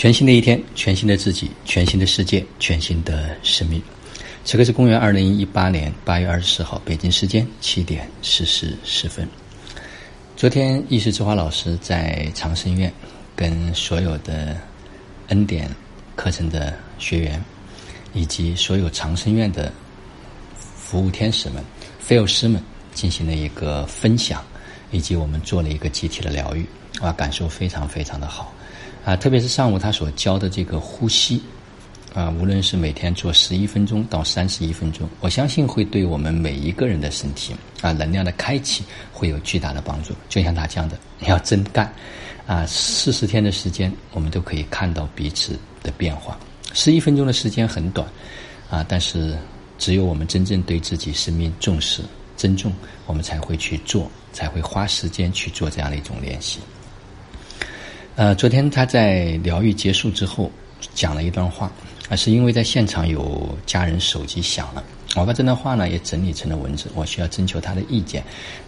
全新的一天，全新的自己，全新的世界，全新的生命。此刻是公元二零一八年八月二十四号，北京时间七点四十四分。昨天，意识之花老师在长生院跟所有的恩典课程的学员，以及所有长生院的服务天使们、菲尔师们进行了一个分享，以及我们做了一个集体的疗愈，啊，感受非常非常的好。啊，特别是上午他所教的这个呼吸，啊，无论是每天做十一分钟到三十一分钟，我相信会对我们每一个人的身体啊能量的开启会有巨大的帮助。就像他讲的，你要真干，啊，四十天的时间，我们都可以看到彼此的变化。十一分钟的时间很短，啊，但是只有我们真正对自己生命重视、尊重，我们才会去做，才会花时间去做这样的一种练习。呃，昨天他在疗愈结束之后讲了一段话，啊，是因为在现场有家人手机响了，我把这段话呢也整理成了文字，我需要征求他的意见，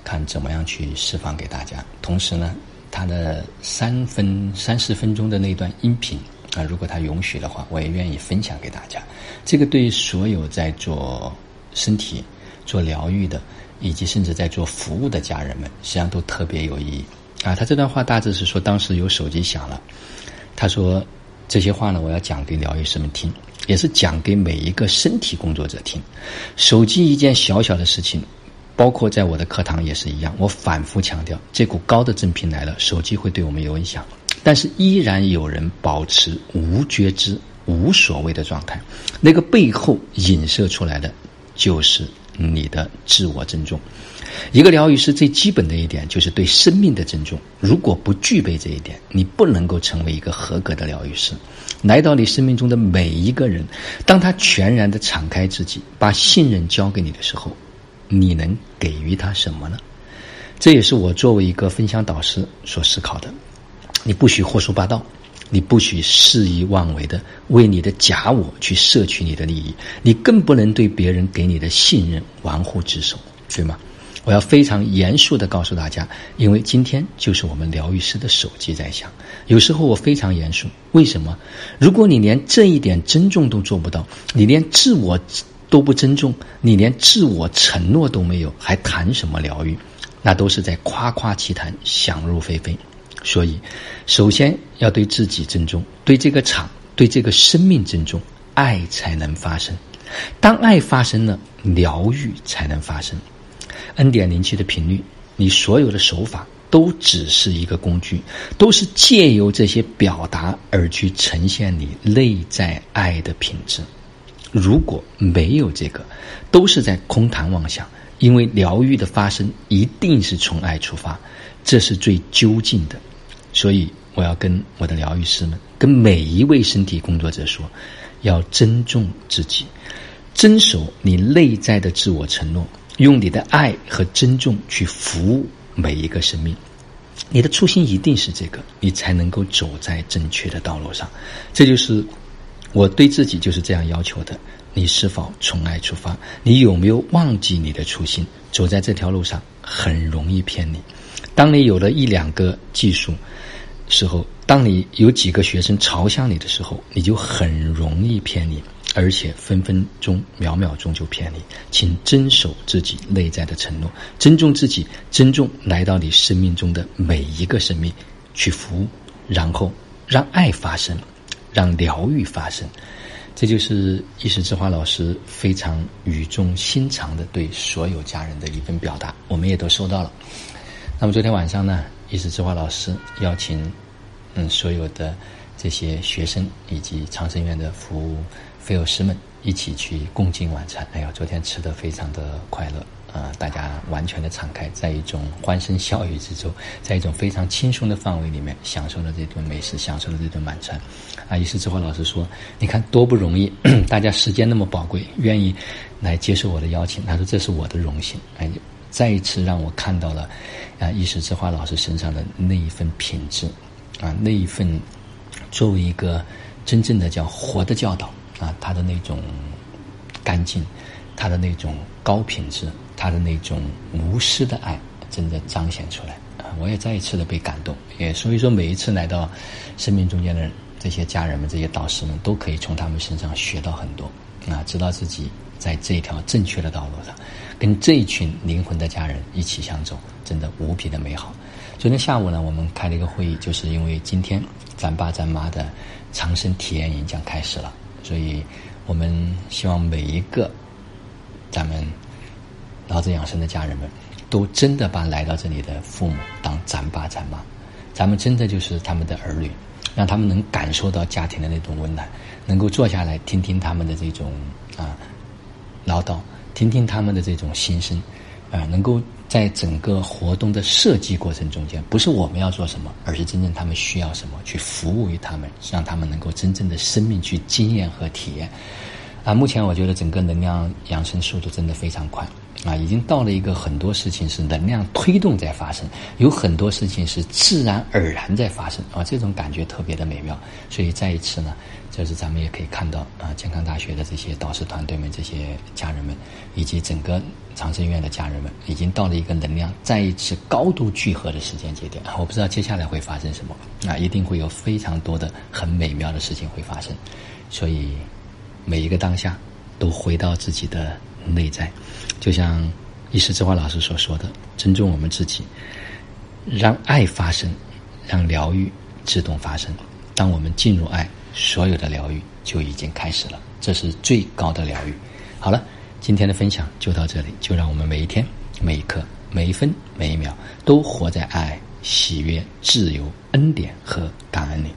看怎么样去释放给大家。同时呢，他的三分三四分钟的那段音频啊，如果他允许的话，我也愿意分享给大家。这个对所有在做身体做疗愈的，以及甚至在做服务的家人们，实际上都特别有意义。啊，他这段话大致是说，当时有手机响了，他说这些话呢，我要讲给疗愈师们听，也是讲给每一个身体工作者听。手机一件小小的事情，包括在我的课堂也是一样，我反复强调，这股高的正频来了，手机会对我们有影响，但是依然有人保持无觉知、无所谓的状态，那个背后影射出来的就是你的自我尊重。一个疗愈师最基本的一点就是对生命的尊重。如果不具备这一点，你不能够成为一个合格的疗愈师。来到你生命中的每一个人，当他全然的敞开自己，把信任交给你的时候，你能给予他什么呢？这也是我作为一个分享导师所思考的。你不许胡说八道，你不许肆意妄为的为你的假我去摄取你的利益，你更不能对别人给你的信任玩忽职守，对吗？我要非常严肃的告诉大家，因为今天就是我们疗愈师的手机在响。有时候我非常严肃，为什么？如果你连这一点尊重都做不到，你连自我都不尊重，你连自我承诺都没有，还谈什么疗愈？那都是在夸夸其谈，想入非非。所以，首先要对自己尊重，对这个场，对这个生命尊重，爱才能发生。当爱发生了，疗愈才能发生。恩典灵气的频率，你所有的手法都只是一个工具，都是借由这些表达而去呈现你内在爱的品质。如果没有这个，都是在空谈妄想。因为疗愈的发生一定是从爱出发，这是最究竟的。所以我要跟我的疗愈师们，跟每一位身体工作者说，要尊重自己，遵守你内在的自我承诺。用你的爱和尊重去服务每一个生命，你的初心一定是这个，你才能够走在正确的道路上。这就是我对自己就是这样要求的。你是否从爱出发？你有没有忘记你的初心？走在这条路上很容易偏离。当你有了一两个技术时候，当你有几个学生朝向你的时候，你就很容易偏离。而且分分钟、秒秒钟就偏离，请遵守自己内在的承诺，尊重自己，尊重来到你生命中的每一个生命，去服务，然后让爱发生，让疗愈发生。这就是一时之花老师非常语重心长的对所有家人的一份表达，我们也都收到了。那么昨天晚上呢，意识之花老师邀请嗯所有的这些学生以及长生院的服务。菲尔师们一起去共进晚餐，哎呀，昨天吃的非常的快乐啊！大家完全的敞开，在一种欢声笑语之中，在一种非常轻松的氛围里面，享受了这顿美食，享受了这顿晚餐。啊，于是之后老师说：“你看多不容易，大家时间那么宝贵，愿意来接受我的邀请。”他说：“这是我的荣幸。”哎，再一次让我看到了啊，意识之花老师身上的那一份品质啊，那一份作为一个真正的叫活的教导。啊，他的那种干净，他的那种高品质，他的那种无私的爱，真的彰显出来啊！我也再一次的被感动，也所以说每一次来到生命中间的这些家人们、这些导师们都可以从他们身上学到很多啊，知道自己在这一条正确的道路上，跟这一群灵魂的家人一起相走，真的无比的美好。昨天下午呢，我们开了一个会议，就是因为今天咱爸咱妈的长生体验营将开始了，所以我们希望每一个咱们老子养生的家人们，都真的把来到这里的父母当咱爸咱妈，咱们真的就是他们的儿女。让他们能感受到家庭的那种温暖，能够坐下来听听他们的这种啊唠叨，听听他们的这种心声，啊，能够在整个活动的设计过程中间，不是我们要做什么，而是真正他们需要什么，去服务于他们，让他们能够真正的生命去经验和体验。啊，目前我觉得整个能量养生速度真的非常快。啊，已经到了一个很多事情是能量推动在发生，有很多事情是自然而然在发生啊，这种感觉特别的美妙。所以再一次呢，就是咱们也可以看到啊，健康大学的这些导师团队们、这些家人们，以及整个长生院的家人们，已经到了一个能量再一次高度聚合的时间节点。我不知道接下来会发生什么，啊，一定会有非常多的很美妙的事情会发生。所以每一个当下都回到自己的。内在，就像一时之花老师所说的，尊重我们自己，让爱发生，让疗愈自动发生。当我们进入爱，所有的疗愈就已经开始了，这是最高的疗愈。好了，今天的分享就到这里，就让我们每一天、每一刻、每一分、每一秒，都活在爱、喜悦、自由、恩典和感恩里。